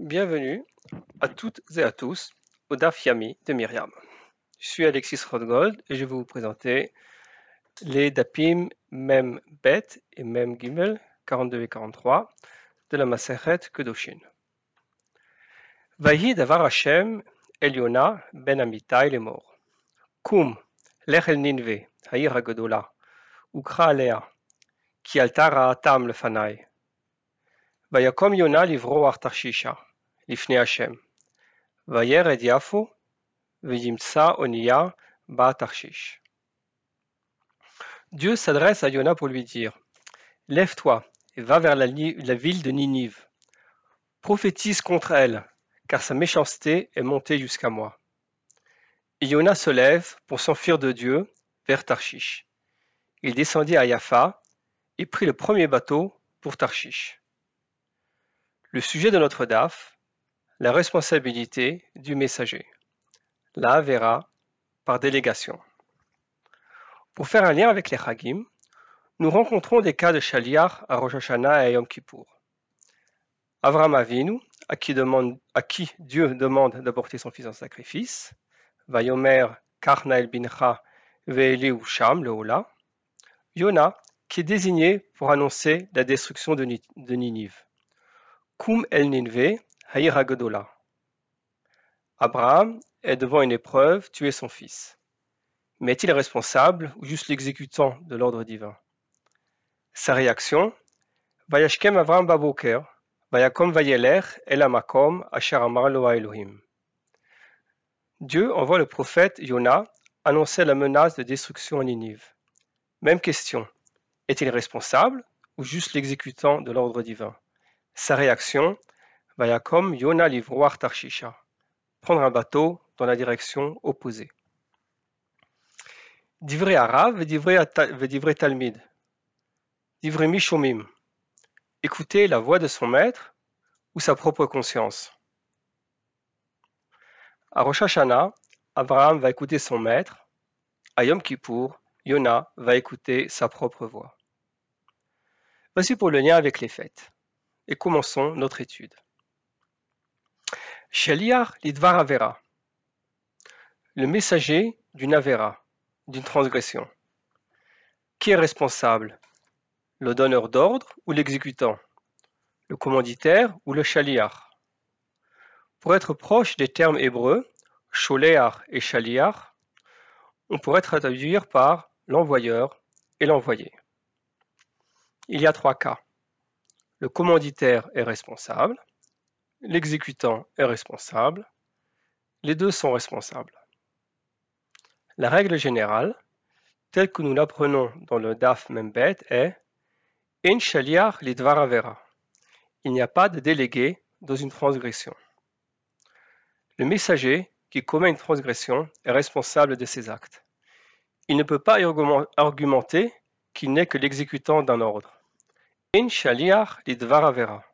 Bienvenue à toutes et à tous au DAF Yami de Myriam. Je suis Alexis Rothgold et je vais vous présenter les DAPIM Mem Bet et Mem Gimel 42 et 43 de la Maseret Kedoshin. Vayi davar Hashem Eliona ben Amitai le mort. Kum lech el Ninve, Haïr Hagodola, Ukra alea, ki alta ra'atam lefanai. Vayakom Yona livro artarchisha. לפני השם. וירד יפו וימצא אונייה בה תרשיsh. Dieu s'adresse à Yona pour lui dire Lève-toi et va vers la, la ville de Ninive. Prophétise contre elle, car sa méchanceté est montée jusqu'à moi. Et Yona se lève pour s'enfuir de Dieu vers Tarshish. Il descendit à Yafa et prit le premier bateau pour Tarshish. Le sujet de notre DAF, la responsabilité du messager. La verra par délégation. Pour faire un lien avec les Chagim, nous rencontrons des cas de Shaliach à Rosh Hashanah et à Yom Kippour. Avram Avinu, à qui, Dieu demande d'apporter son fils en sacrifice, Vayomer Bincha Ve'eli Usham le Ola, Yona, qui est désigné pour annoncer la destruction de Ninive. Kum el Ninve, Haïr. Abraham est devant une épreuve, tuer son fils. Mais est-il responsable ou juste l'exécutant de l'ordre divin? Sa réaction? Vayakom Vayeler El Amakom Asher Amar Lo Elohim. Dieu envoie le prophète Yona annoncer la menace de destruction en Ninive. Même question est-il responsable ou juste l'exécutant de l'ordre divin? Sa réaction, Vayakom Yona livroir Tarshisha, prendre un bateau dans la direction opposée. Divrei Arav Divrei Talmid, Divrei Mishomim, écouter la voix de son maître ou sa propre conscience. À Rosh Hashanah, Abraham va écouter son maître. À Yom Kippour, Yona va écouter sa propre voix. Voici pour le lien avec les fêtes et commençons notre étude. Shaliach lidvar avera, le messager d'une avera, d'une transgression. Qui est responsable? Le donneur d'ordre ou l'exécutant? Le commanditaire ou le shaliach? Pour être proche des termes hébreux, sholeach et shaliach, on pourrait traduire par l'envoyeur et l'envoyé. Il y a trois cas. Le commanditaire est responsable, l'exécutant est responsable, les deux sont responsables. La règle générale, telle que nous l'apprenons dans le DAF Membet, est In shaliach lidvar avera. Il n'y a pas de délégué dans une transgression. Le messager qui commet une transgression est responsable de ses actes. Il ne peut pas argumenter qu'il n'est que l'exécutant d'un ordre. In shaliach lidvar avera.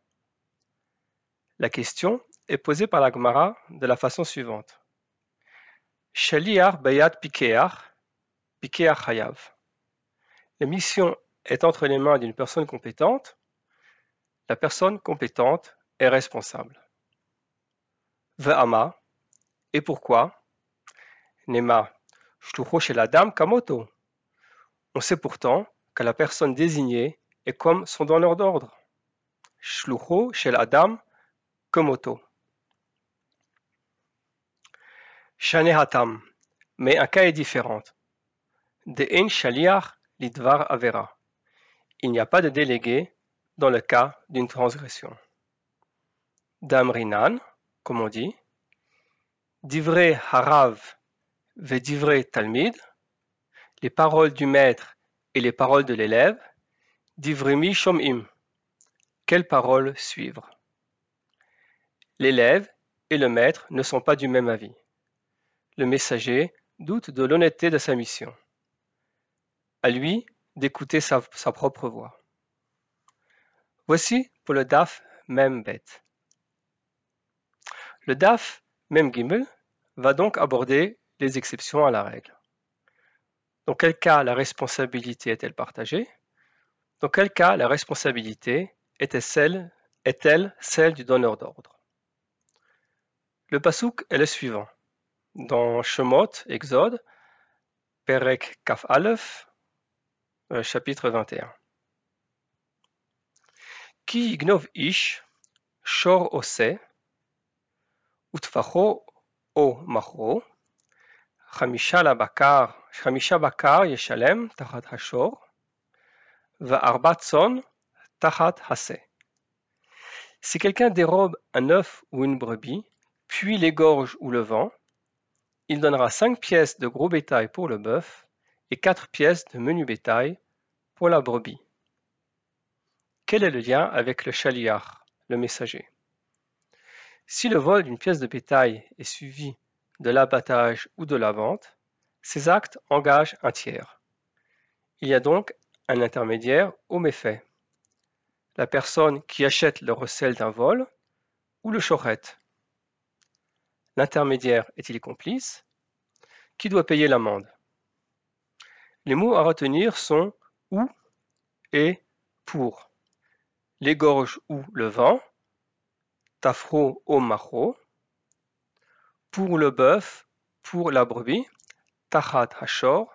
La question est posée par la Gemara de la façon suivante. Shaliach bayat pikeach, pikeach hayav. La mission est entre les mains d'une personne compétente. La personne compétente est responsable. Ve'ama. Et pourquoi? Nema. Shtucho shel adam kamoto. On sait pourtant que la personne désignée et comme son donneur d'ordre. Shlucho shel Adam Komoto. Hatam. Mais cas est différent. De en shaliach lidvar avera. Il n'y a pas de délégué dans le cas d'une transgression. Damrinan, comme on dit, divrei harav ve divrei talmid, les paroles du maître et les paroles de l'élève, Divremi shom'im. Quelle parole suivre? L'élève et le maître ne sont pas du même avis. Le messager doute de l'honnêteté de sa mission. À lui d'écouter sa, propre voix. Voici pour le DAF même bête. Le DAF même gimel va donc aborder les exceptions à la règle. Dans quel cas la responsabilité est-elle partagée? Dans quel cas la responsabilité est-elle celle du donneur d'ordre? Le pasouk est le suivant. Dans Shemot, Exode, Perek Kaf Aleph, euh, chapitre 21. Ki gnov ish, shor ose, utfacho o machro, חמישה לבקר, חמישה בקר ישלם תחת השור, וארבע צאן תחת hase. Si quelqu'un dérobe un œuf ou une brebis, puis l'égorge ou le vend, il donnera cinq pièces de gros bétail pour le bœuf et quatre pièces de menu bétail pour la brebis. Quel est le lien avec le chaliar, le messager? Si le vol d'une pièce de bétail est suivi de l'abattage ou de la vente, ces actes engagent un tiers. Il y a donc un intermédiaire au méfait. La personne qui achète le recel d'un vol ou le chorette. L'intermédiaire est-il complice? Qui doit payer l'amende? Les mots à retenir sont ou et pour. L'égorge ou le vent, tafro au machro, pour le bœuf, pour la brebis, tachat hashor,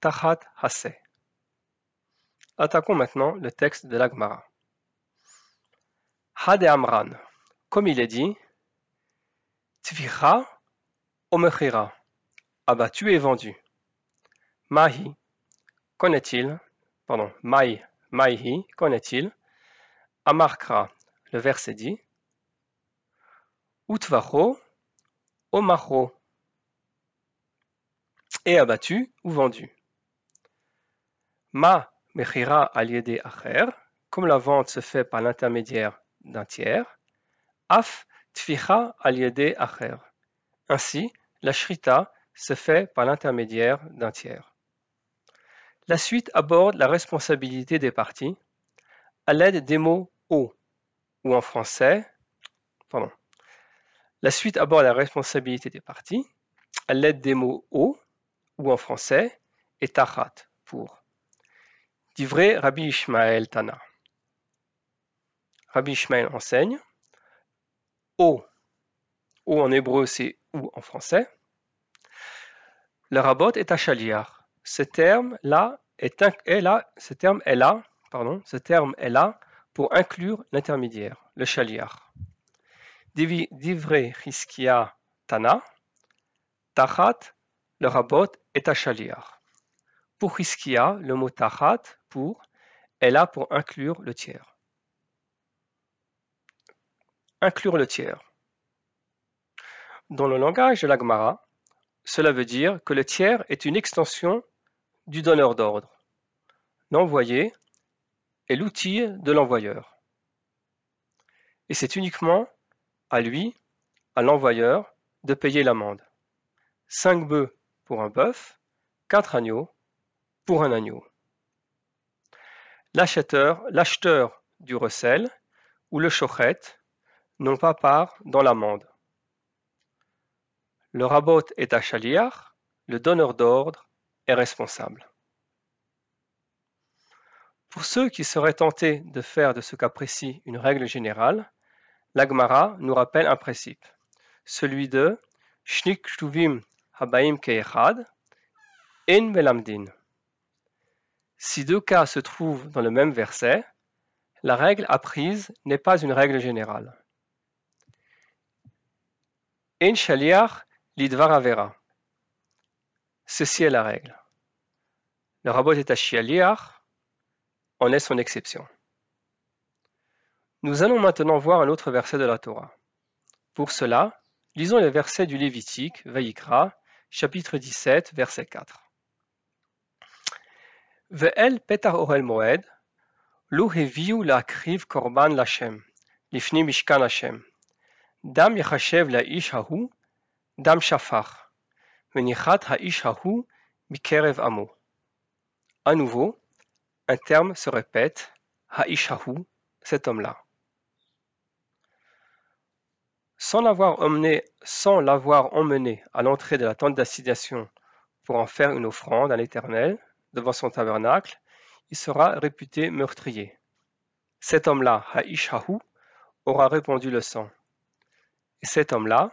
tachat hase. Attaquons maintenant le texte de l'Agmara. Hade Amran, comme il est dit, Tvicha omechira, abattu et vendu. Mahi, connaît-il, pardon, Mai, Maihi, connaît-il, Amarkra, le verset dit, Utvacho, Omachro est abattu ou vendu. Ma mechira aliede acher, comme la vente se fait par l'intermédiaire d'un tiers, af tficha aliede acher. Ainsi, la shrita se fait par l'intermédiaire d'un tiers. La suite aborde la responsabilité des parties à l'aide des mots o, ou en français, pardon, la suite aborde la responsabilité des parties à l'aide des mots o ou en français et tachat pour. Divré Rabbi Ishmael Tana. Rabbi Ishmael enseigne o. O en hébreu c'est ou en français. Le rabot est à chaliar. Ce terme là est, là, ce terme est là, pardon, ce terme est là pour inclure l'intermédiaire, le chaliar. Divrei Hiskia Tana, Tachat, le rabot est à chaliar. Pour Hiskia, le mot Tachat, pour, est là pour inclure le tiers. Inclure le tiers. Dans le langage de l'Agmara, cela veut dire que le tiers est une extension du donneur d'ordre. L'envoyé est l'outil de l'envoyeur. Et c'est uniquement à lui, à l'envoyeur, de payer l'amende. Cinq bœufs pour un bœuf, quatre agneaux pour un agneau. L'acheteur, l'acheteur du recel ou le chochet n'ont pas part dans l'amende. Le rabot est à chaliar, le donneur d'ordre est responsable. Pour ceux qui seraient tentés de faire de ce cas précis une règle générale, L'Agmara nous rappelle un principe, celui de Shnik Shtuvim Habaim Keechad, En Melamdin. Si deux cas se trouvent dans le même verset, la règle apprise n'est pas une règle générale. En Shaliach Lidvar Avera. Ceci est la règle. Le rabot est à en est son exception. Nous allons maintenant voir un autre verset de la Torah. Pour cela, lisons les versets du Lévitique, Vayikra, chapitre 17, verset 4. Ve'el petar orel moed, heviu kriv korban lachem, lifni mishkan Hashem. Dam yachashev la'ish hahu, dam shafach, venichat ha'ish hahu mikerev amo. À nouveau, un terme se répète, ha'ish hahu, cet homme-là. Sans l'avoir emmené, sans l'avoir emmené à l'entrée de la tente d'assignation pour en faire une offrande à l'Éternel devant son tabernacle, il sera réputé meurtrier. Cet homme-là, Haïshahu, aura répandu le sang. Et cet homme-là,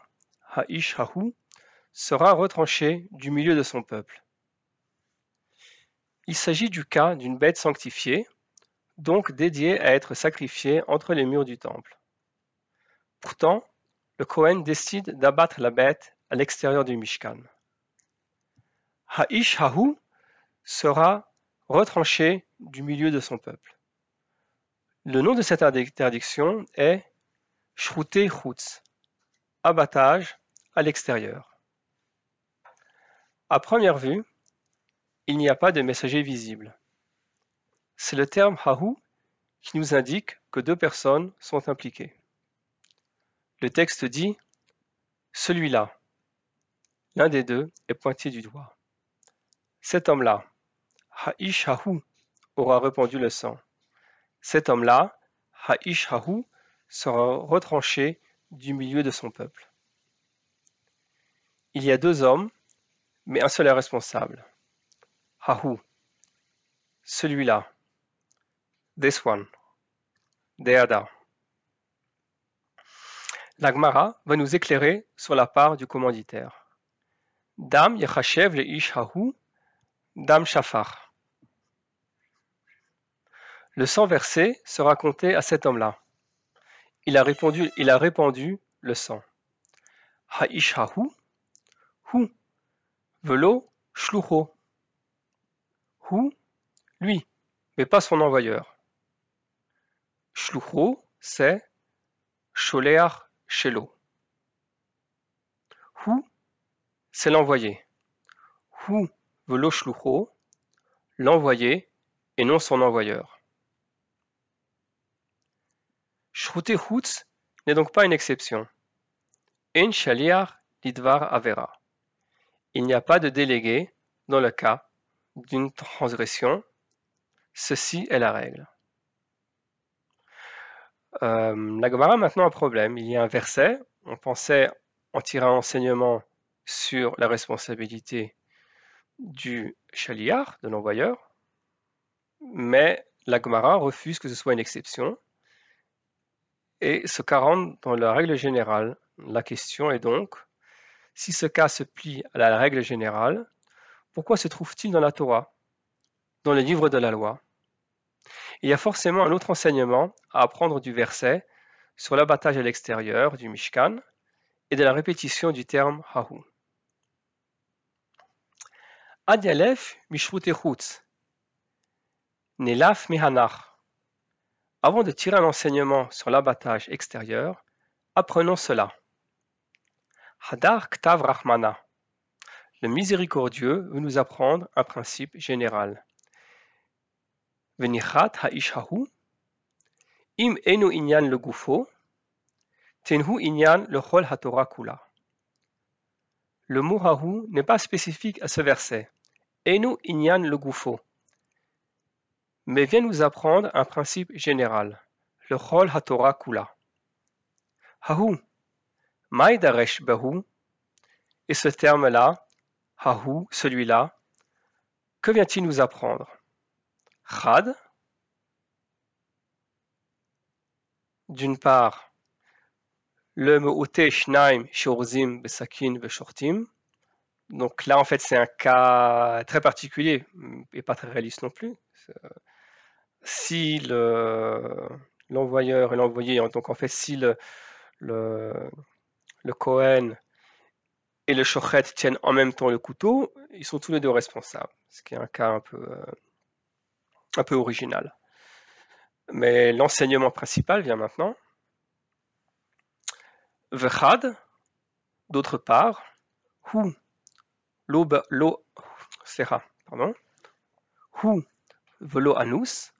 Ha'ish Hahu, sera retranché du milieu de son peuple. Il s'agit du cas d'une bête sanctifiée, donc dédiée à être sacrifiée entre les murs du temple. Pourtant, le Kohen décide d'abattre la bête à l'extérieur du Mishkan. Ha'ish Hahu sera retranché du milieu de son peuple. Le nom de cette interdiction est Shrute Chutz, abattage à l'extérieur. À première vue, il n'y a pas de messager visible. C'est le terme Hahu qui nous indique que deux personnes sont impliquées. Le texte dit celui-là. L'un des deux est pointé du doigt. Cet homme-là, Ha'ish Hahu, aura répandu le sang. Cet homme-là, Ha'ish Hahu, sera retranché du milieu de son peuple. Il y a deux hommes, mais un seul est responsable. Hahu, celui-là. This one. Deada. L'Agmara va nous éclairer sur la part du commanditaire. Dam yachashev le ish hahu, dam shafar. Le sang versé sera compté à cet homme-là. Il a répandu, le sang. Ha'ish hahu, hu, velo shlucho. Hu, lui, mais pas son envoyeur. Shlucho, c'est sholeach shelo. Hu, c'est l'envoyé. Hu, velo shlucho, l'envoyé et non son envoyeur. Shrute Chutz n'est donc pas une exception. En shaliar lidvar avera. Il n'y a pas de délégué dans le cas d'une transgression. Ceci est la règle. Euh, la Gemara a maintenant un problème. Il y a un verset. On pensait en tirer un enseignement sur la responsabilité du shaliar, de l'envoyeur, mais la Gemara refuse que ce soit une exception et ce cas dans la règle générale. La question est donc, si ce cas se plie à la règle générale, pourquoi se trouve-t-il dans la Torah, dans le livre de la loi? Il y a forcément un autre enseignement à apprendre du verset sur l'abattage à l'extérieur du Mishkan et de la répétition du terme Hahu. Ad Yalef Nelaf Mihanach avant de tirer un enseignement sur l'abattage extérieur, apprenons cela. Hadar Ktav Rahmana. Le miséricordieux veut nous apprendre un principe général. Venichat Haishahu. Im enu inyan le gufo. Tenhu inyan le chol haTorah kula. Le mot hahu n'est pas spécifique à ce verset. Enu inyan le gufo mais vient nous apprendre un principe général, le Chol HaTorah Kula. Hahu, Maïdaresh Bahu, et ce terme-là, Hahu, celui-là, que vient-il nous apprendre? Chad, d'une part, le Me'ote Shnaim Shorzim Besakin Veshortim. Donc là, en fait, c'est un cas très particulier et pas très réaliste non plus si l'envoyeur et l'envoyé, donc en fait si le, le, Cohen et le Shochet tiennent en même temps le couteau, ils sont tous les deux responsables, ce qui est un cas un peu, euh, un peu original. Mais l'enseignement principal vient maintenant. Vechad, d'autre part, hu, lo, sera, pardon, hu, velo anus,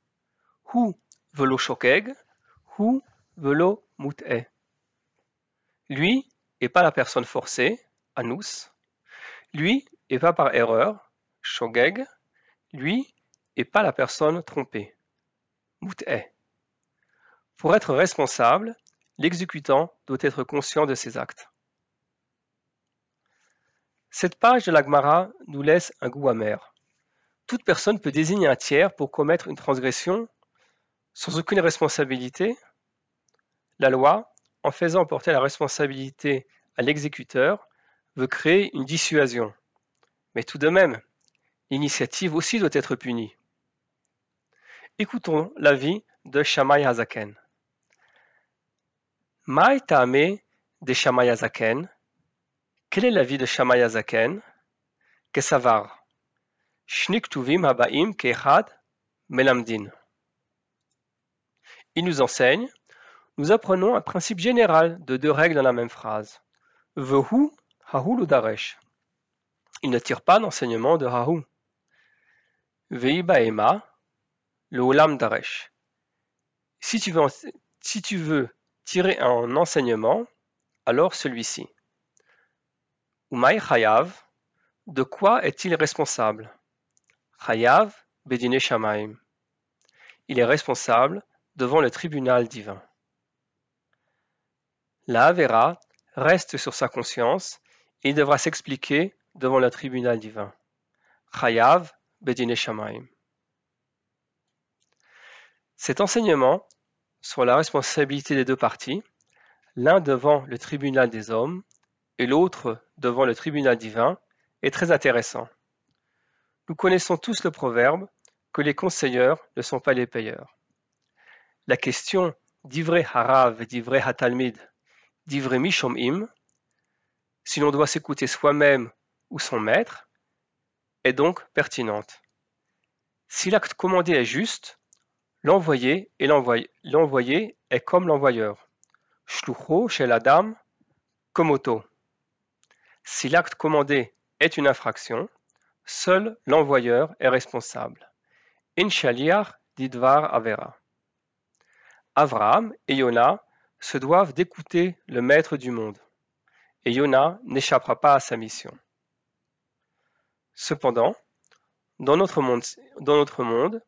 Lui est pas la personne forcée, anus. Lui est pas par erreur, shogeg. Lui est pas la personne trompée, mut'e. Pour être responsable, l'exécutant doit être conscient de ses actes. Cette page de l'Agmara nous laisse un goût amer. Toute personne peut désigner un tiers pour commettre une transgression sans aucune responsabilité, la loi, en faisant porter la responsabilité à l'exécuteur veut créer une dissuasion. Mais tout de même, l'initiative aussi doit être punie. Écoutons l'avis de Shammai Hazaken. Mai Ta'ame de Shammai Hazaken. Quel est l'avis de Shammai Hazaken? Kesavar. Shnik Tuvim Habaim Kehad Melamdin. Il nous enseigne nous apprenons un principe général de deux règles dans la même phrase. Vehu Hahul Daresh. Il ne tire pas d'enseignement de Hahu. Veiba Ema, le Olam Daresh. Si tu, veux, si tu veux tirer un enseignement, alors celui-ci. Umay Chayav, de quoi est-il responsable? Chayav Bedine Shamaim. Il est responsable devant le tribunal divin. La Havera reste sur sa conscience et devra s'expliquer devant le tribunal divin. Chayav Bedine. Cet enseignement sur la responsabilité des deux parties, l'un devant le tribunal des hommes et l'autre devant le tribunal divin, est très intéressant. Nous connaissons tous le proverbe que les conseilleurs ne sont pas les payeurs. La question d'Ivré Harav et d'Ivré Hatalmid d'Ivré Mishomim, si l'on doit s'écouter soi-même ou son maître, est donc pertinente. Si l'acte commandé est juste, l'envoyé est comme l'envoyeur. Shlucho chez la dame, komoto. Si l'acte commandé est une infraction, seul l'envoyeur est responsable. Inshaliar didvar avera. Avraham et Yona se doivent d'écouter le Maître du monde, et Yona n'échappera pas à sa mission. Cependant, dans notre monde,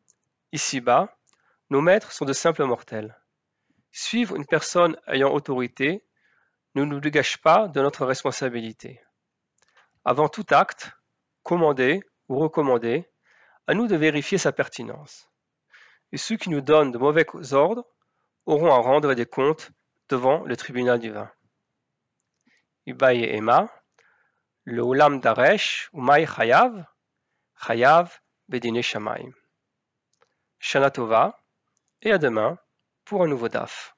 ici-bas, nos maîtres sont de simples mortels. Suivre une personne ayant autorité ne nous dégage pas de notre responsabilité. Avant tout acte, commandé ou recommandé, à nous de vérifier sa pertinence. Et ceux qui nous donnent de mauvais ordres auront à rendre des comptes devant le tribunal divin. Ibaye Ema, le Olam Daresh, Umay Chayav, Chayav Bedine Shamaim. Shana Tova, et à demain pour un nouveau DAF.